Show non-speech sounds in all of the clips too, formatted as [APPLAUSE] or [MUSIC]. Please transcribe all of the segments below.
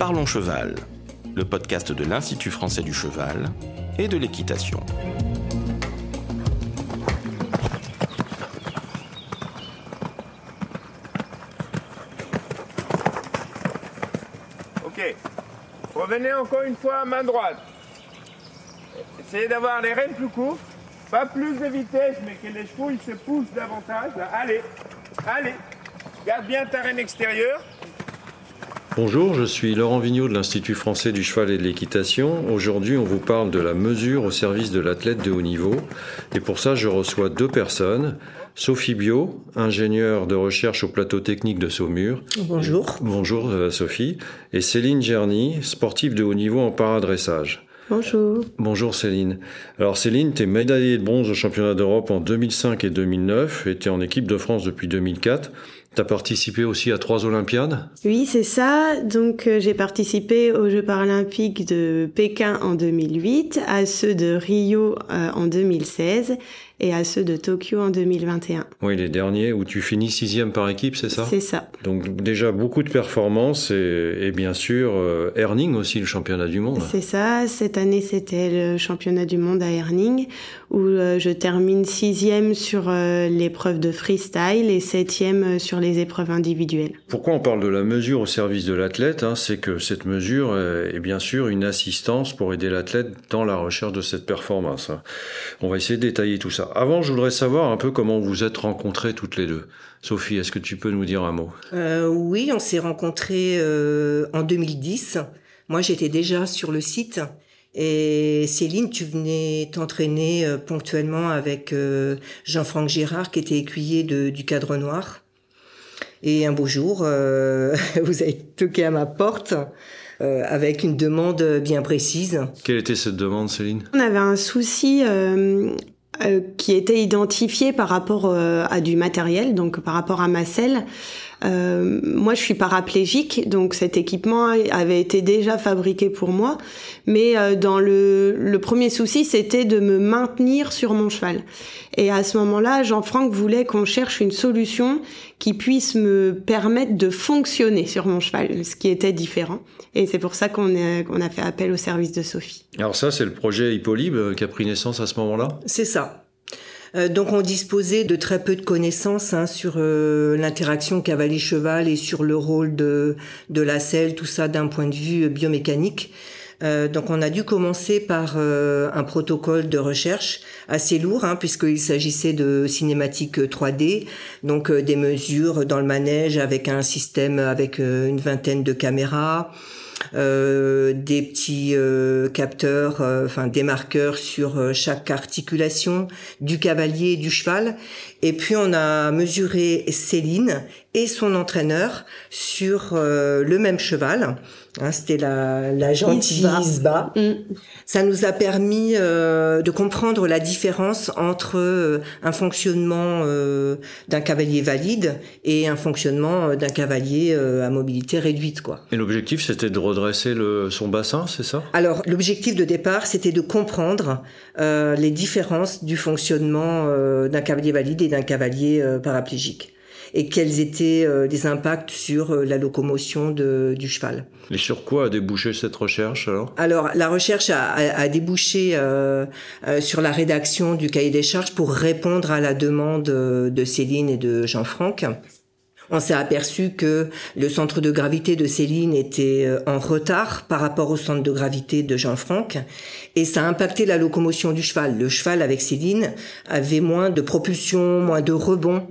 Parlons Cheval, le podcast de l'Institut français du cheval et de l'équitation. Ok. Revenez encore une fois à main droite. Essayez d'avoir les rênes plus courts. Pas plus de vitesse, mais que les chevaux ils se poussent davantage. Allez, allez. Garde bien ta reine extérieure. Bonjour, je suis Laurent Vigneault de l'Institut français du cheval et de l'équitation. Aujourd'hui, on vous parle de la mesure au service de l'athlète de haut niveau. Et pour ça, je reçois deux personnes. Sophie Bio, ingénieure de recherche au plateau technique de Saumur. Bonjour. Bonjour euh, Sophie. Et Céline Gerny, sportive de haut niveau en paradressage. Bonjour. Bonjour Céline. Alors Céline, tu es médaillée de bronze au championnat d'Europe en 2005 et 2009 et tu es en équipe de France depuis 2004. Tu as participé aussi à trois Olympiades? Oui, c'est ça. Donc euh, j'ai participé aux Jeux paralympiques de Pékin en 2008, à ceux de Rio euh, en 2016 et à ceux de Tokyo en 2021. Oui, les derniers où tu finis sixième par équipe, c'est ça? C'est ça. Donc déjà beaucoup de performances et, et bien sûr euh, aussi le championnat du monde. C'est ça. Cette année c'était le championnat du monde à Herning où euh, je termine sixième sur euh, l'épreuve de freestyle et septième sur les épreuves individuelles. Pourquoi on parle de la mesure au service de l'athlète hein, C'est que cette mesure est bien sûr une assistance pour aider l'athlète dans la recherche de cette performance. hein. On va essayer de détailler tout ça. Avant, je voudrais savoir un peu comment vous êtes rencontrées toutes les deux. Sophie, est-ce que tu peux nous dire un mot? Euh, oui, on s'est rencontrés euh, en 2010. Moi, j'étais déjà sur le site. Et Céline, tu venais t'entraîner euh, ponctuellement avec euh, Jean-Franck Girard, qui était écuyer de, du cadre noir. Et un beau jour, euh, [LAUGHS] vous avez toqué à ma porte euh, avec une demande bien précise. Quelle était cette demande, Céline? On avait un souci euh, qui était identifié par rapport euh, à du matériel, donc par rapport à ma selle. Euh, moi, je suis paraplégique, donc cet équipement avait été déjà fabriqué pour moi. Mais euh, dans le, le premier souci, c'était de me maintenir sur mon cheval. Et à ce moment-là, Jean-Franck voulait qu'on cherche une solution qui puisse me permettre de fonctionner sur mon cheval, ce qui était différent. Et c'est pour ça qu'on a, qu'on a fait appel au service de Sophie. Alors ça, c'est le projet Hippolybe euh, qui a pris naissance à ce moment-là? C'est ça. Euh, donc on disposait de très peu de connaissances hein, sur euh, l'interaction cavalier-cheval et sur le rôle de, la selle, tout ça d'un point de vue biomécanique. Euh, donc on a dû commencer par un protocole de recherche assez lourd, hein, puisqu'il s'agissait de cinématiques 3D, donc des mesures dans le manège avec un système avec une vingtaine de caméras, euh, des petits euh, capteurs, euh, enfin des marqueurs sur euh, chaque articulation du cavalier et du cheval. Et puis on a mesuré Céline et son entraîneur sur euh, le même cheval. Hein, C'était la, la gentille Isba. Mm. Ça nous a permis euh, de comprendre la différence entre euh, un fonctionnement euh, d'un cavalier valide et un fonctionnement euh, d'un cavalier euh, à mobilité réduite, quoi. Et l'objectif, c'était de redresser le, son bassin, c'est ça? Alors, l'objectif de départ, c'était de comprendre euh, les différences du fonctionnement euh, d'un cavalier valide et d'un cavalier euh, paraplégique et quels étaient euh, les impacts sur euh, la locomotion de, du cheval. Et sur quoi a débouché cette recherche alors? Alors, la recherche a, a- a débouché euh, euh, sur la rédaction du cahier des charges pour répondre à la demande euh, de Céline et de Jean-Franck. On s'est aperçu que le centre de gravité de Céline était en retard par rapport au centre de gravité de Jean-Franck et ça a impacté la locomotion du cheval. Le cheval avec Céline avait moins de propulsion, moins de rebond.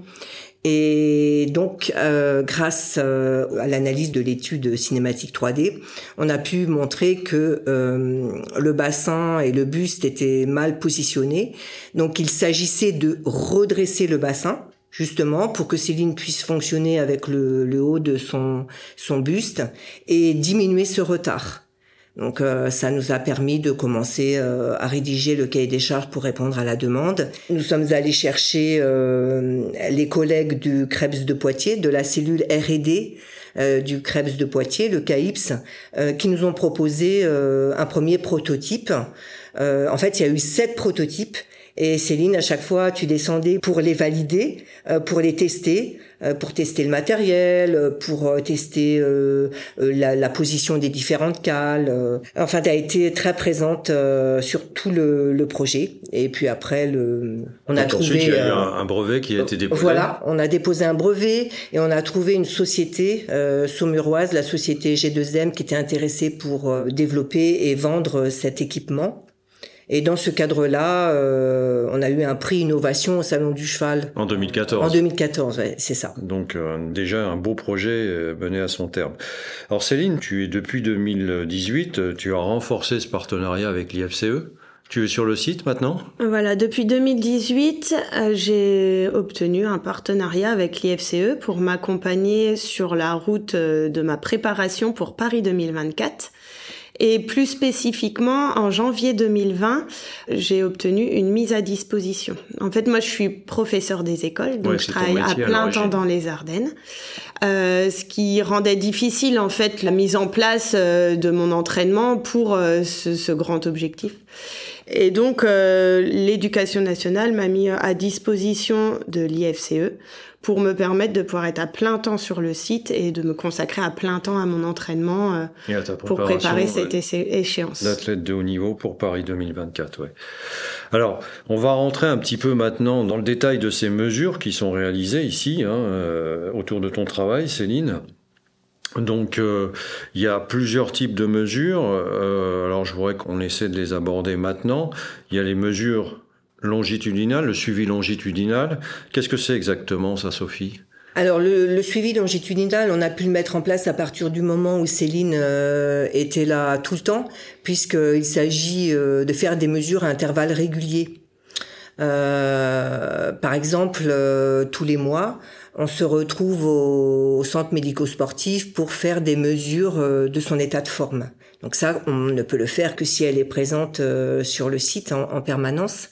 Et donc, euh, grâce euh, à l'analyse de l'étude cinématique 3D, on a pu montrer que euh, le bassin et le buste étaient mal positionnés. Donc, il s'agissait de redresser le bassin, justement, pour que Céline puisse fonctionner avec le, le haut de son, son buste et diminuer ce retard. Donc euh, ça nous a permis de commencer euh, à rédiger le cahier des charges pour répondre à la demande. Nous sommes allés chercher euh, les collègues du Krebs de Poitiers, de la cellule R&D euh, du Krebs de Poitiers, le CAIPS, euh, qui nous ont proposé euh, un premier prototype. En fait, il y a eu sept prototypes Et Céline, à chaque fois, tu descendais pour les valider, euh, pour les tester, euh, pour tester le matériel, pour tester la, la, position des différentes cales. Enfin, tu as été très présente sur tout le, le, projet. Et puis après, le, on a trouvé ensuite, il y a eu un, brevet qui a été déposé. Voilà, on a déposé un brevet et on a trouvé une société saumuroise, la société G2M, qui était intéressée pour développer et vendre cet équipement. Et dans ce cadre-là, euh, on a eu un prix innovation au Salon du Cheval. En 2014. En 2014, ouais, c'est ça. Donc euh, déjà un beau projet euh, mené à son terme. Alors Céline, tu es depuis 2018, tu as renforcé ce partenariat avec l'IFCE. Tu es sur le site maintenant? Voilà, depuis 2018, j'ai obtenu un partenariat avec l'IFCE pour m'accompagner sur la route de ma préparation pour Paris 2024. Et plus spécifiquement, en janvier 2020, j'ai obtenu une mise à disposition. En fait, moi, je suis professeur des écoles, donc je travaille à plein temps dans les Ardennes. Euh, ce qui rendait difficile en fait la mise en place euh, de mon entraînement pour euh, ce, ce, grand objectif. Et donc l'éducation nationale m'a mis à disposition de l'IFCE pour me permettre de pouvoir être à plein temps sur le site et de me consacrer à plein temps à mon entraînement euh, pour préparer cette échéance. D'athlète de haut niveau pour Paris 2024, ouais. Alors, on va rentrer un petit peu maintenant dans le détail de ces mesures qui sont réalisées ici, hein, euh, autour de ton travail, Céline. Donc euh, il y a plusieurs types de mesures. alors je voudrais qu'on essaie de les aborder maintenant. Il y a les mesures longitudinal, le suivi longitudinal. Qu'est-ce que c'est exactement ça, Sophie? Alors le, suivi longitudinal, on a pu le mettre en place à partir du moment où Céline euh, était là tout le temps, puisqu'il s'agit euh, de faire des mesures à intervalles réguliers. Euh, par exemple, tous les mois, on se retrouve au, centre médico-sportif pour faire des mesures de son état de forme. Donc ça, on ne peut le faire que si elle est présente sur le site en permanence.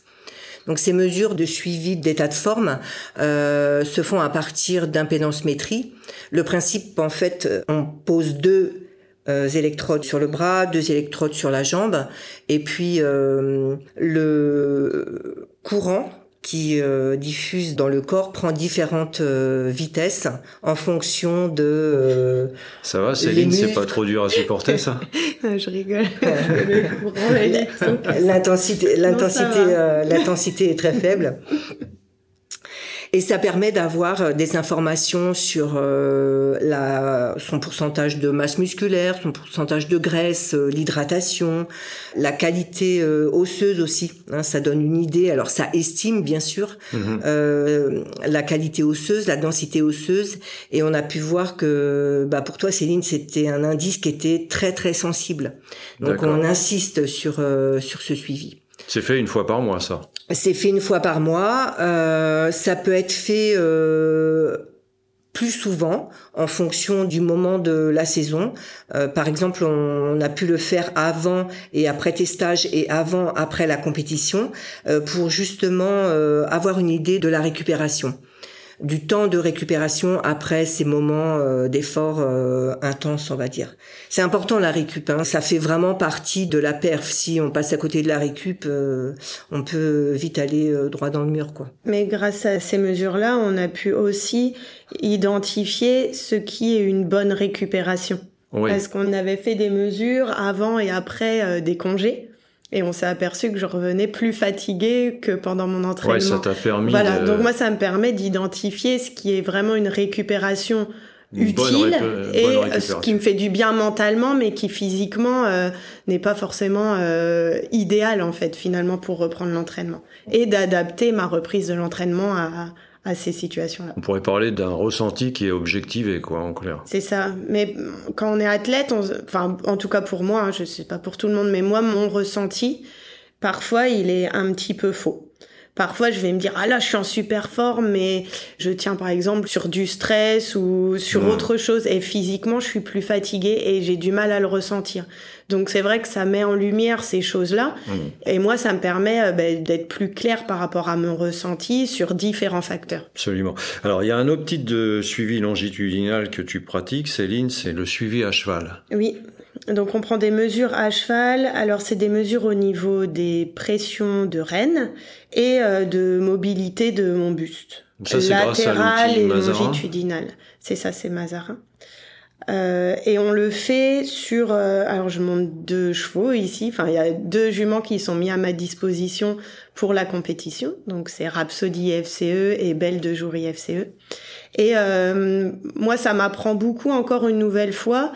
Donc ces mesures de suivi d'état de forme euh, se font à partir d'impédance-métrie. Le principe, en fait, on pose deux euh, électrodes sur le bras, deux électrodes sur la jambe, et puis euh, le courant qui euh, diffuse dans le corps prend différentes euh, vitesses en fonction de. Euh, ça va, Céline, c'est pas trop dur à supporter ça [LAUGHS] Je rigole. [LAUGHS] l'intensité, l'intensité, l'intensité est très faible et ça permet d'avoir euh, des informations sur euh, la, son pourcentage de masse musculaire, son pourcentage de graisse, euh, l'hydratation, la qualité osseuse aussi. Hein, ça donne une idée. Alors ça estime bien sûr mhm. la qualité osseuse, la densité osseuse, et on a pu voir que bah, pour toi Céline c'était un indice qui était très très sensible. Donc on insiste sur sur ce suivi. C'est fait une fois par mois, ça. C'est fait une fois par mois. Euh, ça peut être fait euh, plus souvent en fonction du moment de la saison. Euh, par exemple, on, a pu le faire avant et après testage et avant après la compétition pour justement avoir une idée de la récupération du temps de récupération après ces moments euh, d'effort euh, intense, on va dire. C'est important la récup, hein. ça fait vraiment partie de la perf. Si on passe à côté de la récup, euh, on peut vite aller droit dans le mur, quoi. Mais grâce à ces mesures-là, on a pu aussi identifier ce qui est une bonne récupération. Oui. Parce qu'on avait fait des mesures avant et après des congés. Et on s'est aperçu que je revenais plus fatiguée que pendant mon entraînement. Ouais, ça t'a permis. Voilà, donc moi ça me permet d'identifier ce qui est vraiment une récupération utile et ce qui me fait du bien mentalement, mais qui physiquement euh, n'est pas forcément euh, idéal en fait finalement pour reprendre l'entraînement et d'adapter ma reprise de l'entraînement à, à ces situations-là. On pourrait parler d'un ressenti qui est objectivé, quoi, en clair. C'est ça. Mais quand on est athlète, enfin, en tout cas pour moi, hein, je sais pas pour tout le monde, mais moi, mon ressenti, parfois, il est un petit peu faux. Parfois, je vais me dire, ah là, je suis en super forme, mais je tiens par exemple sur du stress ou sur mmh. autre chose et physiquement, je suis plus fatiguée et j'ai du mal à le ressentir. Donc c'est vrai que ça met en lumière ces choses-là mmh. et moi, ça me permet euh, ben, d'être plus clair par rapport à mon ressenti sur différents facteurs. Absolument. Alors, il y a un autre type de suivi longitudinal que tu pratiques, Céline, c'est le suivi à cheval. Oui. Donc on prend des mesures à cheval. Alors c'est des mesures au niveau des pressions de rêne et euh, de mobilité de mon buste. Ça, Latéral et longitudinal. C'est ça, c'est Mazarin. Euh, et on le fait sur. euh, alors je monte deux chevaux ici. Enfin, il y a deux juments qui sont mis à ma disposition pour la compétition. Donc c'est Rhapsody FCE et Belle de Joury FCE. Et euh, moi, ça m'apprend beaucoup encore une nouvelle fois.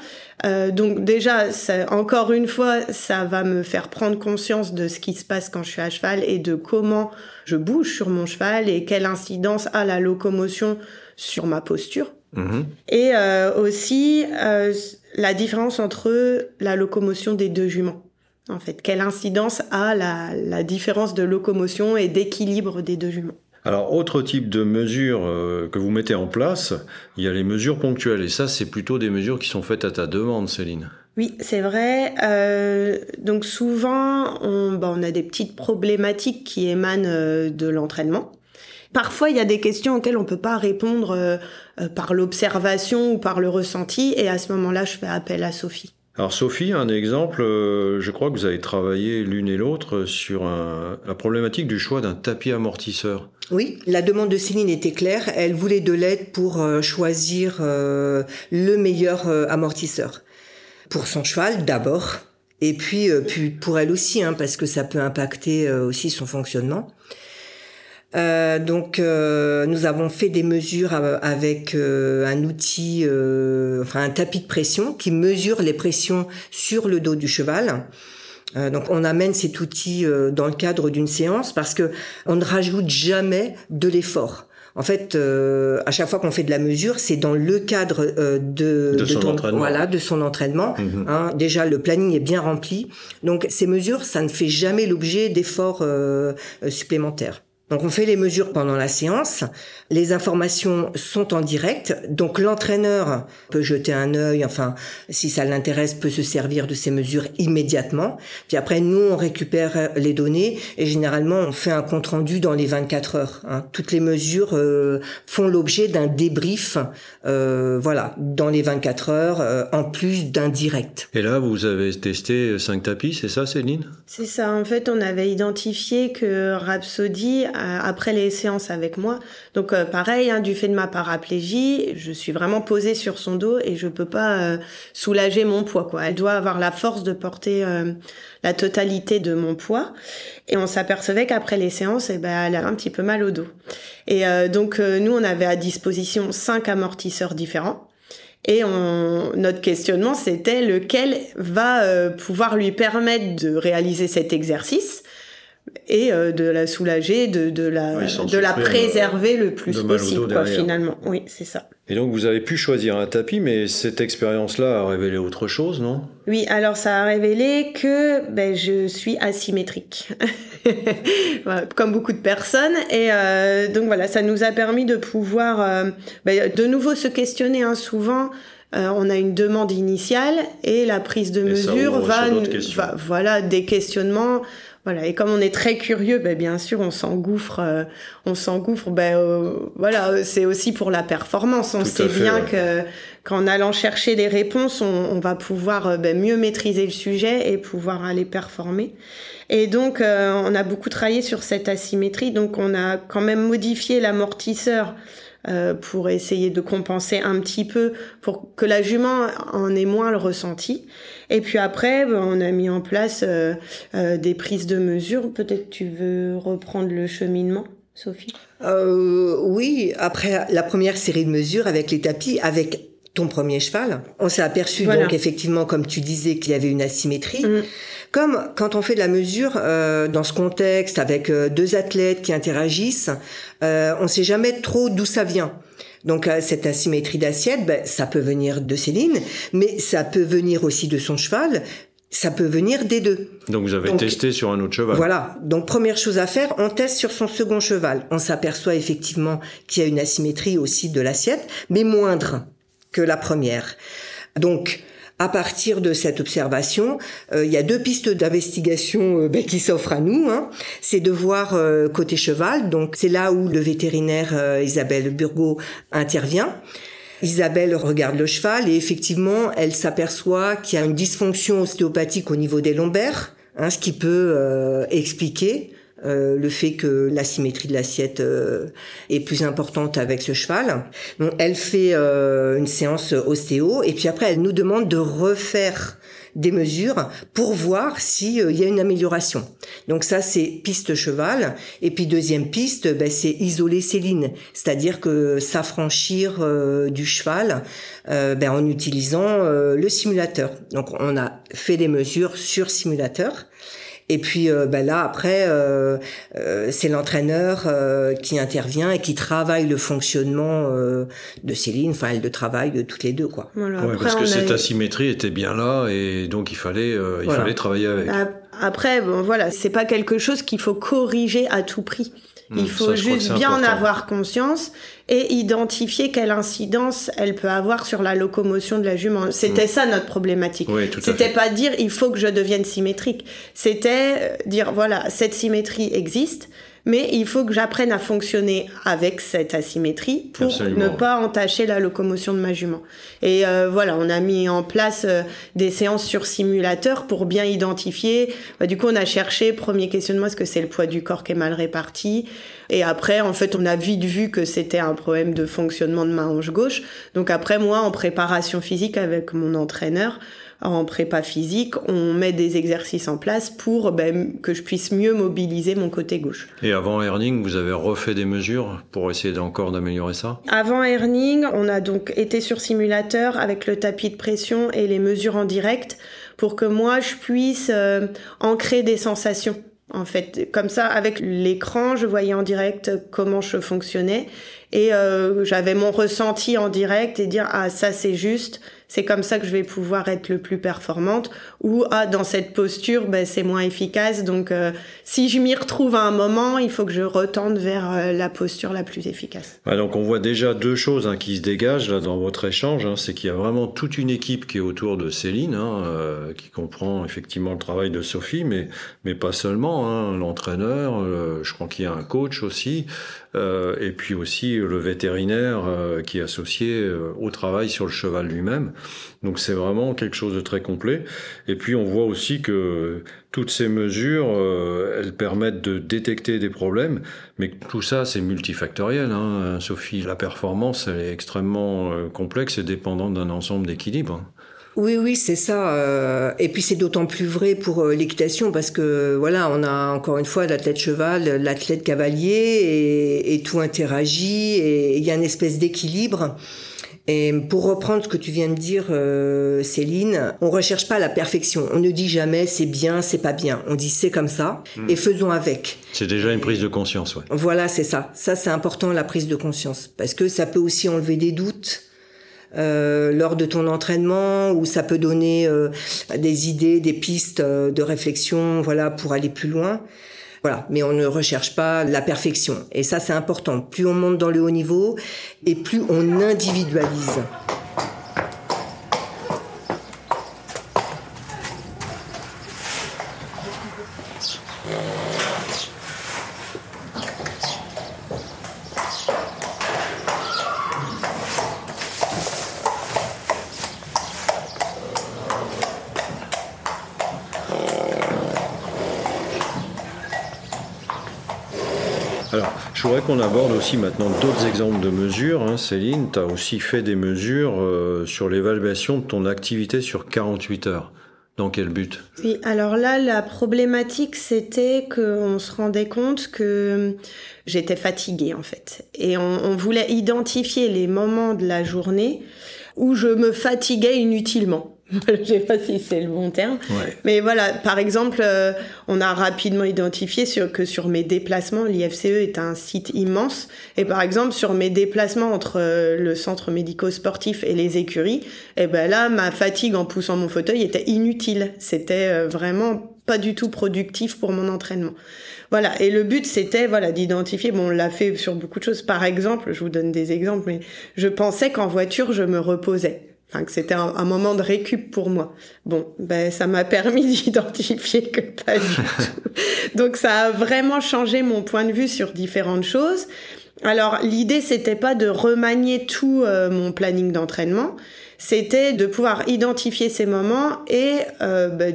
Euh, donc déjà, ça, encore une fois, ça va me faire prendre conscience de ce qui se passe quand je suis à cheval et de comment je bouge sur mon cheval et quelle incidence a la locomotion sur ma posture. Mhm. Et euh, aussi euh, la différence entre la locomotion des deux juments. En fait, quelle incidence a la, la différence de locomotion et d'équilibre des deux juments? Alors, autre type de mesures euh, que vous mettez en place, il y a les mesures ponctuelles. Et ça, c'est plutôt des mesures qui sont faites à ta demande, Céline. Oui, c'est vrai. Euh, donc souvent, on, bah, on a des petites problématiques qui émanent euh, de l'entraînement. Parfois, il y a des questions auxquelles on peut pas répondre euh, euh, par l'observation ou par le ressenti, et à ce moment-là, je fais appel à Sophie. Alors, Sophie, un exemple, euh, je crois que vous avez travaillé l'une et l'autre sur un- la problématique du choix d'un tapis amortisseur. Oui, la demande de Céline était claire. Elle voulait de l'aide pour choisir le meilleur amortisseur. Pour son cheval d'abord, et puis, puis pour elle aussi, hein, parce que ça peut impacter aussi son fonctionnement. Euh, donc, euh, nous avons fait des mesures av- avec euh, un outil, euh, enfin un tapis de pression qui mesure les pressions sur le dos du cheval. Euh, donc on amène cet outil euh, dans le cadre d'une séance parce que on ne rajoute jamais de l'effort. En fait, euh, à chaque fois qu'on fait de la mesure, c'est dans le cadre euh, de, De son ton- entraînement. Voilà, de son entraînement. Mhm. Hein, déjà, le planning est bien rempli. Donc ces mesures, ça ne fait jamais l'objet d'efforts euh, supplémentaires. Donc on fait les mesures pendant la séance. Les informations sont en direct. Donc l'entraîneur peut jeter un œil, enfin si ça l'intéresse, peut se servir de ces mesures immédiatement. Puis après nous on récupère les données et généralement on fait un compte rendu dans les 24 heures. hein. Toutes les mesures euh, font l'objet d'un débrief, euh, voilà, dans les 24 heures, euh, en plus d'un direct. Et là, vous avez testé cinq tapis, c'est ça, Céline? C'est ça, en fait, on avait identifié que Rhapsody, après les séances avec moi, donc euh, pareil, hein, du fait de ma paraplégie, je suis vraiment posée sur son dos et je peux pas euh, soulager mon poids. Quoi. Elle doit avoir la force de porter euh, la totalité de mon poids. Et on s'apercevait qu'après les séances, eh ben, elle a un petit peu mal au dos. Et euh, donc, euh, nous, on avait à disposition cinq amortisseurs différents. Et notre questionnement, c'était lequel va euh, pouvoir lui permettre de réaliser cet exercice et euh, de la soulager, de, de la, Oui, de la souffrir, préserver le plus possible, quoi, finalement. Oui, c'est ça. Et donc, vous avez pu choisir un tapis, mais cette expérience-là a révélé autre chose, non? Oui, alors ça a révélé que ben, je suis asymétrique, [LAUGHS] comme beaucoup de personnes. Et euh, donc voilà, ça nous a permis de pouvoir euh, ben, de nouveau se questionner. Hein, souvent, euh, on a une demande initiale et la prise de Et mesure va, va- voilà, des questionnements. Voilà, et comme on est très curieux, ben bien sûr, on s'engouffre, euh, on s'engouffre. Ben euh, voilà, euh, c'est aussi pour la performance. On sait fait, bien ouais. que qu'en allant chercher des réponses, on, on va pouvoir euh, ben, mieux maîtriser le sujet et pouvoir aller performer. Et donc, euh, on a beaucoup travaillé sur cette asymétrie. Donc, on a quand même modifié l'amortisseur euh, pour essayer de compenser un petit peu, pour que la jument en ait moins le ressenti. Et puis après, ben, on a mis en place euh, euh, des prises de mesure. Peut-être tu veux reprendre le cheminement, Sophie? Euh, oui, après la première série de mesures avec les tapis, avec ton premier cheval, on s'est aperçu Voilà. donc effectivement, comme tu disais, qu'il y avait une asymétrie. Mm. Comme quand on fait de la mesure euh, dans ce contexte avec euh, deux athlètes qui interagissent, euh, on sait jamais trop d'où ça vient. Donc euh, cette asymétrie d'assiette, ben, ça peut venir de Céline, mais ça peut venir aussi de son cheval, ça peut venir des deux. Donc, vous avez Donc, testé sur un autre cheval. Voilà. Donc première chose à faire, on teste sur son second cheval. On s'aperçoit effectivement qu'il y a une asymétrie aussi de l'assiette, mais moindre que la première. Donc à partir de cette observation, euh, il y a deux pistes d'investigation euh, ben, qui s'offrent à nous. Hein. C'est de voir euh, côté cheval, donc c'est là où le vétérinaire euh, Isabelle Burgot intervient. Isabelle regarde le cheval et effectivement, elle s'aperçoit qu'il y a une dysfonction ostéopathique au niveau des lombaires, hein, ce qui peut expliquer euh, le fait que la symétrie de l'assiette euh, est plus importante avec ce cheval. Donc, elle fait une séance ostéo et puis après, elle nous demande de refaire des mesures pour voir s'il euh, y a une amélioration. Donc ça, c'est piste cheval. Et puis deuxième piste, ben, c'est isoler Céline, c'est-à-dire que s'affranchir euh, du cheval euh, ben, en utilisant le simulateur. Donc on a fait des mesures sur simulateur. Et puis euh, ben là après, euh, euh, c'est l'entraîneur qui intervient et qui travaille le fonctionnement de Céline. Enfin, elle le travaille de toutes les deux quoi. Voilà. parce que cette asymétrie était bien là et donc il fallait il fallait travailler avec. Après, bon, voilà, c'est pas quelque chose qu'il faut corriger à tout prix. Il hmm, faut juste bien en avoir conscience et identifier quelle incidence elle peut avoir sur la locomotion de la jument. C'était hmm. ça notre problématique. C'était pas dire il faut que je devienne symétrique. C'était euh, dire voilà, cette symétrie existe mais il faut que j'apprenne à fonctionner avec cette asymétrie pour ne pas entacher la locomotion de ma jument. Et euh, voilà, on a mis en place euh, des séances sur simulateur pour bien identifier. Bah, du coup, on a cherché, premier questionnement, est-ce que c'est le poids du corps qui est mal réparti? Et après, en fait, on a vite vu que c'était un problème de fonctionnement de ma hanche gauche. Donc après, moi, en préparation physique avec mon entraîneur, en prépa physique, on met des exercices en place pour ben, que je puisse mieux mobiliser mon côté gauche. Et avant Earning, vous avez refait des mesures pour essayer encore d'améliorer ça? Avant Earning, on a donc été sur simulateur avec le tapis de pression et les mesures en direct pour que moi je puisse euh, ancrer des sensations. En fait, comme ça, avec l'écran, je voyais en direct comment je fonctionnais et euh, j'avais mon ressenti en direct et dire ah ça c'est juste. C'est comme ça que je vais pouvoir être le plus performante. Ou ah dans cette posture ben c'est moins efficace. Donc euh, si je m'y retrouve à un moment il faut que je retende vers euh, la posture la plus efficace. Ah, donc on voit déjà deux choses hein, qui se dégagent là dans votre échange hein. c'est qu'il y a vraiment toute une équipe qui est autour de Céline hein, euh, qui comprend effectivement le travail de Sophie mais mais pas seulement hein, l'entraîneur je crois qu'il y a un coach aussi et puis aussi le vétérinaire qui est associé au travail sur le cheval lui-même donc c'est vraiment quelque chose de très complet. Et puis on voit aussi que toutes ces mesures, euh, elles permettent de détecter des problèmes, mais tout ça c'est multifactoriel. Hein. Sophie, la performance elle est extrêmement euh, complexe et dépendante d'un ensemble d'équilibre. Oui, oui, c'est ça. Euh, et puis c'est d'autant plus vrai pour l'équitation parce que voilà, on a encore une fois l'athlète cheval, l'athlète cavalier et, et, tout interagit et il y a une espèce d'équilibre. Et pour reprendre ce que tu viens de dire, euh, Céline, on recherche pas la perfection. On ne dit jamais c'est bien, c'est pas bien. On dit c'est comme ça hmm. et faisons avec. C'est déjà une prise de conscience, ouais. Voilà, c'est ça. Ça, c'est important la prise de conscience parce que ça peut aussi enlever des doutes. Euh, lors de ton entraînement ou ça peut donner euh, des idées, des pistes euh, de réflexion, voilà, pour aller plus loin. Voilà, mais on ne recherche pas la perfection. Et ça, c'est important. Plus on monte dans le haut niveau et plus on individualise. Je voudrais qu'on aborde aussi maintenant d'autres exemples de mesures. Hein. Céline, tu as aussi fait des mesures euh, sur l'évaluation de ton activité sur 48 heures. Dans quel but? Oui, alors là, la problématique, c'était qu'on se rendait compte que j'étais fatiguée, en fait. Et on, on voulait identifier les moments de la journée où je me fatiguais inutilement. [LAUGHS] je sais pas si c'est le bon terme. Mais voilà, par exemple, euh, on a rapidement identifié sur, que sur mes déplacements, l'IFCE est un site immense. Et par exemple, sur mes déplacements entre euh, le centre médico-sportif et les écuries, et eh ben là, ma fatigue en poussant mon fauteuil était inutile. C'était euh, vraiment pas du tout productif pour mon entraînement. Voilà. Et le but, c'était, voilà, d'identifier. Bon, on l'a fait sur beaucoup de choses. Par exemple, je vous donne des exemples, mais je pensais qu'en voiture, je me reposais. Enfin, que c'était un, moment de récup pour moi. Bon, ben ça m'a [LAUGHS] permis d'identifier que pas du [LAUGHS] tout. Donc ça a vraiment changé mon point de vue sur différentes choses. Alors l'idée c'était pas de remanier tout euh, mon planning d'entraînement, c'était de pouvoir identifier ces moments et euh, bah,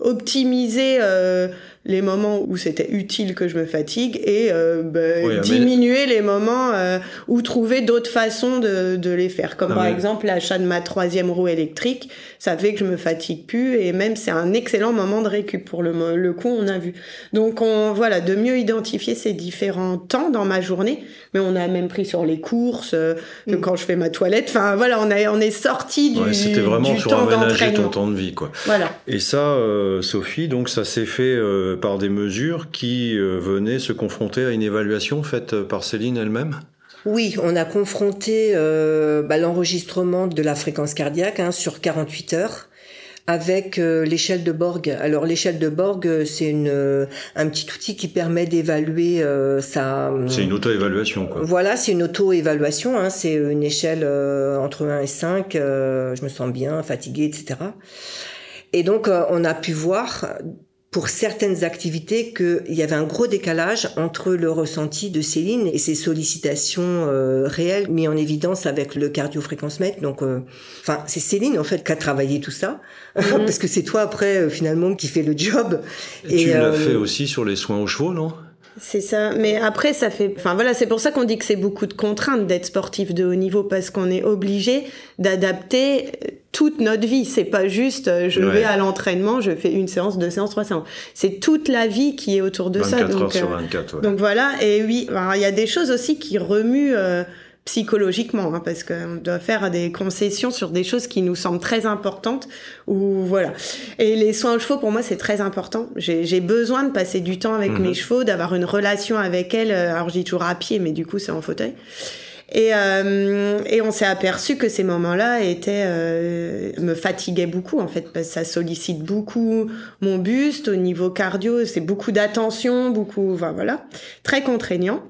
optimiser euh, les moments où c'était utile que je me fatigue et euh, bah, Oui, mais- diminuer les moments euh, où trouver d'autres façons de, de les faire. Comme Non, par mais- exemple l'achat de ma troisième roue électrique, ça fait que je me fatigue plus et même c'est un excellent moment de récup pour le, le coup on a vu. Donc on voilà de mieux identifier ces différents temps dans ma journée, mais on a même pris sur les courses, euh, que quand je fais ma toilette. Enfin voilà, on a on est sorti du, Ouais, C'était vraiment du sur temps aménager ton temps de vie, quoi. Voilà. Et ça, euh, Sophie, donc ça s'est fait euh, par des mesures qui euh, venaient se confronter à une évaluation faite euh, par Céline elle-même? Oui, on a confronté bah, l'enregistrement de la fréquence cardiaque hein, sur 48 heures avec l'échelle de Borg. Alors l'échelle de Borg, c'est une un petit outil qui permet d'évaluer euh, sa. C'est une auto-évaluation, quoi. Voilà, c'est une auto-évaluation. Hein, c'est une échelle euh, entre 1 et 5. euh, je me sens bien, fatiguée, etc. Et donc, on a pu voir pour certaines activités qu'il y avait un gros décalage entre le ressenti de Céline et ses sollicitations euh, réelles mis en évidence avec le cardiofréquencemètre. Donc, euh, enfin, c'est Céline en fait qui a travaillé tout ça, [LAUGHS] parce que c'est toi après euh, finalement qui fait le job. Et tu l'as euh, fait aussi sur les soins aux chevaux, non? C'est ça. Mais après, ça fait. Enfin voilà, c'est pour ça qu'on dit que c'est beaucoup de contraintes d'être sportif de haut niveau parce qu'on est obligé d'adapter toute notre vie. C'est pas juste euh, je Ouais. vais à l'entraînement, je fais une séance, deux séances, trois séances. C'est toute la vie qui est autour de 24 ça. heures Donc, sur euh, 24, ouais. donc voilà. Et oui, il y a des choses aussi qui remuent. euh, psychologiquement hein, parce qu'on doit faire des concessions sur des choses qui nous semblent très importantes ou voilà et les soins aux chevaux pour moi c'est très important j'ai besoin de passer du temps avec Mhm. mes chevaux d'avoir une relation avec elles Euh, alors je dis toujours à pied mais du coup c'est en fauteuil et, euh, et on s'est aperçu que ces moments-là étaient euh, me fatiguaient beaucoup en fait parce que ça sollicite beaucoup mon buste au niveau cardio, c'est beaucoup d'attention, beaucoup, enfin voilà, très contraignant.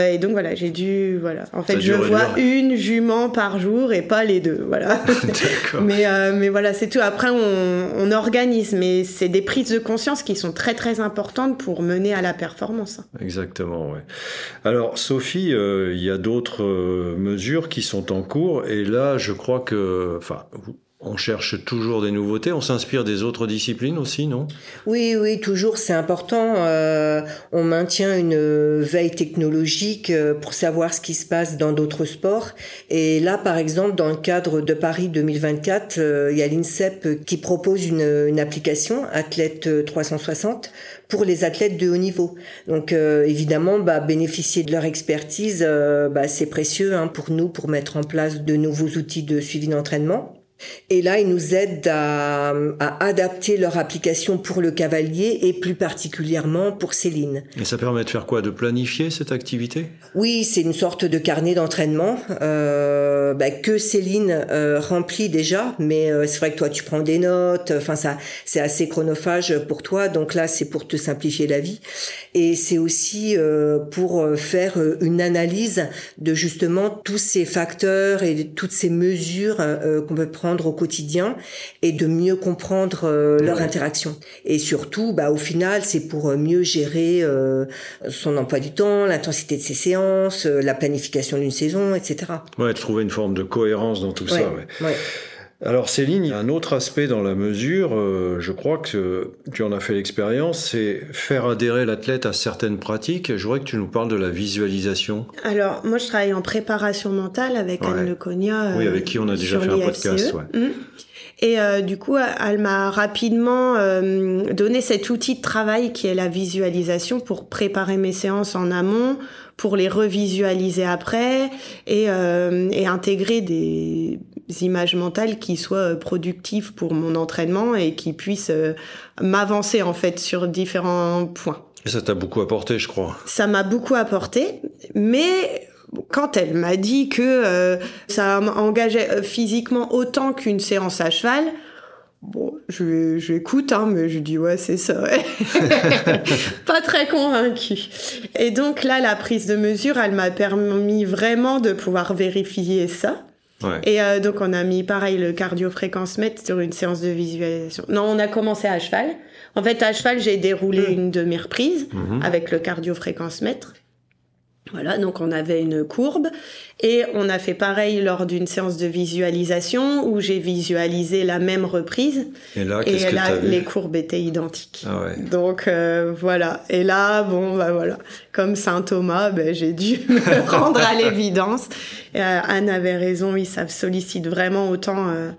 Euh, Et donc voilà, j'ai dû voilà. En fait, je vois une jument par jour et pas les deux, voilà. [LAUGHS] [LAUGHS] Mais euh, mais voilà, c'est tout. Après, on, on organise, mais c'est des prises de conscience qui sont très très importantes pour mener à la performance. Exactement, ouais. Alors, Sophie, euh, il y a d'autres euh, mesures qui sont en cours, et là, je crois que, enfin, vous- on cherche toujours des nouveautés. On s'inspire des autres disciplines aussi, non? Oui, oui, toujours, c'est important. Euh, on maintient une veille technologique euh, pour savoir ce qui se passe dans d'autres sports. Et là, par exemple, dans le cadre de Paris 2024, euh, il y a l'INSEP qui propose une, une application, Athlète euh, 360, pour les athlètes de haut niveau. Donc, euh, évidemment, bah, bénéficier de leur expertise, euh, bah, c'est précieux hein, pour nous, pour mettre en place de nouveaux outils de suivi d'entraînement. Et là, ils nous aident à, à adapter leur application pour le cavalier et plus particulièrement pour Céline. Et ça permet de faire quoi? De planifier cette activité? Oui, c'est une sorte de carnet d'entraînement euh, bah, que Céline euh, remplit déjà, mais euh, c'est vrai que toi tu prends des notes. Enfin, ça, c'est assez chronophage pour toi. Donc là, c'est pour te simplifier la vie, et c'est aussi euh, pour euh, faire euh, une analyse de justement tous ces facteurs et toutes ces mesures qu'on peut prendre au quotidien et de mieux comprendre euh, leur Ouais. interaction. Et surtout, bah, au final, c'est pour euh, mieux gérer euh, son emploi du temps, l'intensité de ses séances, la planification d'une saison, etc. Ouais, de trouver une forme de cohérence dans tout ça. ouais. Alors Céline, il y a un autre aspect dans la mesure, euh, je crois que tu en as fait l'expérience, c'est faire adhérer l'athlète à certaines pratiques. Je voudrais que tu nous parles de la visualisation. Alors, moi, je travaille en préparation mentale avec Ouais. Anne Leconia. Oui, euh, avec qui on a déjà fait un l'IFCE. podcast, ouais. Mm. Et euh, du coup, elle m'a rapidement euh, donné cet outil de travail qui est la visualisation pour préparer mes séances en amont, pour les revisualiser après et, euh, et intégrer des images mentales qui soient euh, productives pour mon entraînement et qui puissent euh, m'avancer en fait sur différents points. Et ça t'a beaucoup apporté, je crois. Ça m'a beaucoup apporté, mais quand elle m'a dit que euh, ça m'engageait physiquement autant qu'une séance à cheval, bon, je j'écoute, hein, mais je dis ouais, c'est ça. ouais. [LAUGHS] Pas très convaincue. Et donc là, la prise de mesure, elle m'a permis vraiment de pouvoir vérifier ça. Ouais. Et euh, donc on a mis pareil le cardio-fréquence-mètre sur une séance de visualisation. Non, on a commencé à cheval. En fait, à cheval, j'ai déroulé une demi-reprise Mhm. avec le cardio-fréquence-mètre. Voilà, donc on avait une courbe et on a fait pareil lors d'une séance de visualisation où j'ai visualisé la même reprise Et là, et qu'est-ce que là les courbes étaient identiques. Ah ouais. Donc euh, voilà, et là bon bah voilà, comme saint Thomas, ben, j'ai dû [LAUGHS] me rendre à l'évidence. Euh, Anne avait raison, oui, ça sollicite vraiment autant. euh,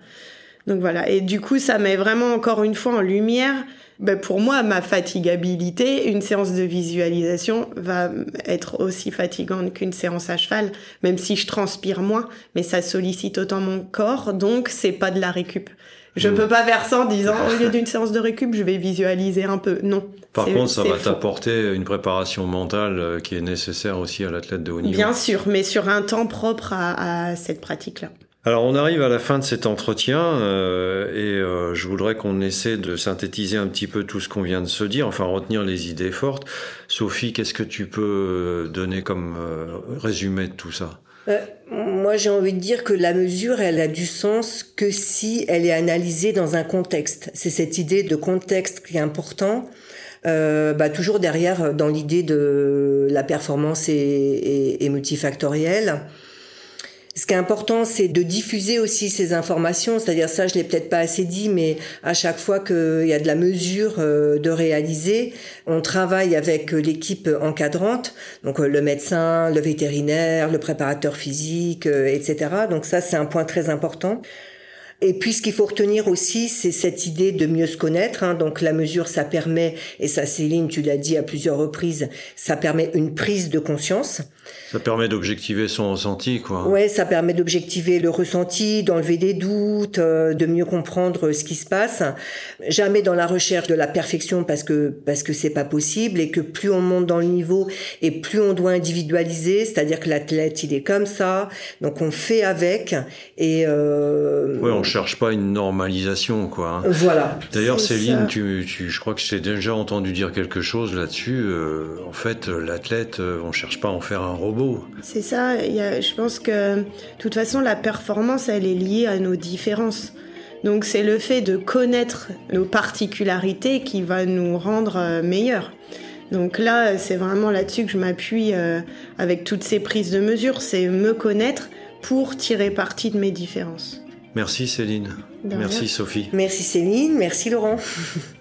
Donc voilà, et du coup ça met vraiment encore une fois en lumière ben pour moi, ma fatigabilité, une séance de visualisation va être aussi fatigante qu'une séance à cheval, même si je transpire moins, mais ça sollicite autant mon corps, donc c'est pas de la récup. Je Mm. peux pas faire ça en disant, [LAUGHS] au lieu d'une séance de récup, je vais visualiser un peu. Non. Par contre, ça va t'apporter une préparation mentale euh, qui est nécessaire aussi à l'athlète de haut niveau. Bien sûr, mais sur un temps propre à, à cette pratique-là. Alors on arrive à la fin de cet entretien euh, et euh, je voudrais qu'on essaie de synthétiser un petit peu tout ce qu'on vient de se dire, enfin retenir les idées fortes. Sophie, qu'est-ce que tu peux euh, donner comme euh, résumé de tout ça? Euh, moi, j'ai envie de dire que la mesure, elle a du sens que si elle est analysée dans un contexte. C'est cette idée de contexte qui est important. Euh, bah, toujours derrière, euh, dans l'idée de la performance et, et, et multifactorielle. Ce qui est important, c'est de diffuser aussi ces informations. C'est-à-dire ça, je l'ai peut-être pas assez dit, mais à chaque fois qu'il y a de la mesure euh, de réaliser, on travaille avec l'équipe encadrante, donc euh, le médecin, le vétérinaire, le préparateur physique, euh, etc. Donc ça, c'est un point très important. Et puis ce qu'il faut retenir aussi, c'est cette idée de mieux se connaître. hein. Donc la mesure, ça permet, et ça Céline, tu l'as dit à plusieurs reprises, ça permet une prise de conscience. Ça permet d'objectiver son ressenti, quoi. Ouais, ça permet d'objectiver le ressenti, d'enlever des doutes, euh, de mieux comprendre ce qui se passe. Jamais dans la recherche de la perfection parce que parce que c'est pas possible et que plus on monte dans le niveau et plus on doit individualiser, c'est-à-dire que l'athlète il est comme ça, donc on fait avec et euh, Ouais, on cherche pas une normalisation, quoi. hein. voilà. D'ailleurs, Céline, tu, tu, je crois que je t'ai déjà entendu dire quelque chose là-dessus. Euh, en fait, euh, l'athlète, euh, on cherche pas à en faire un robot. C'est ça, il y a- je pense que de toute façon la performance elle est liée à nos différences. Donc c'est le fait de connaître nos particularités qui va nous rendre euh, meilleurs. Donc là c'est vraiment là-dessus que je m'appuie euh, avec toutes ces prises de mesures, c'est me connaître pour tirer parti de mes différences. Merci Céline. Merci. Sophie. Merci Céline, merci Laurent. [LAUGHS]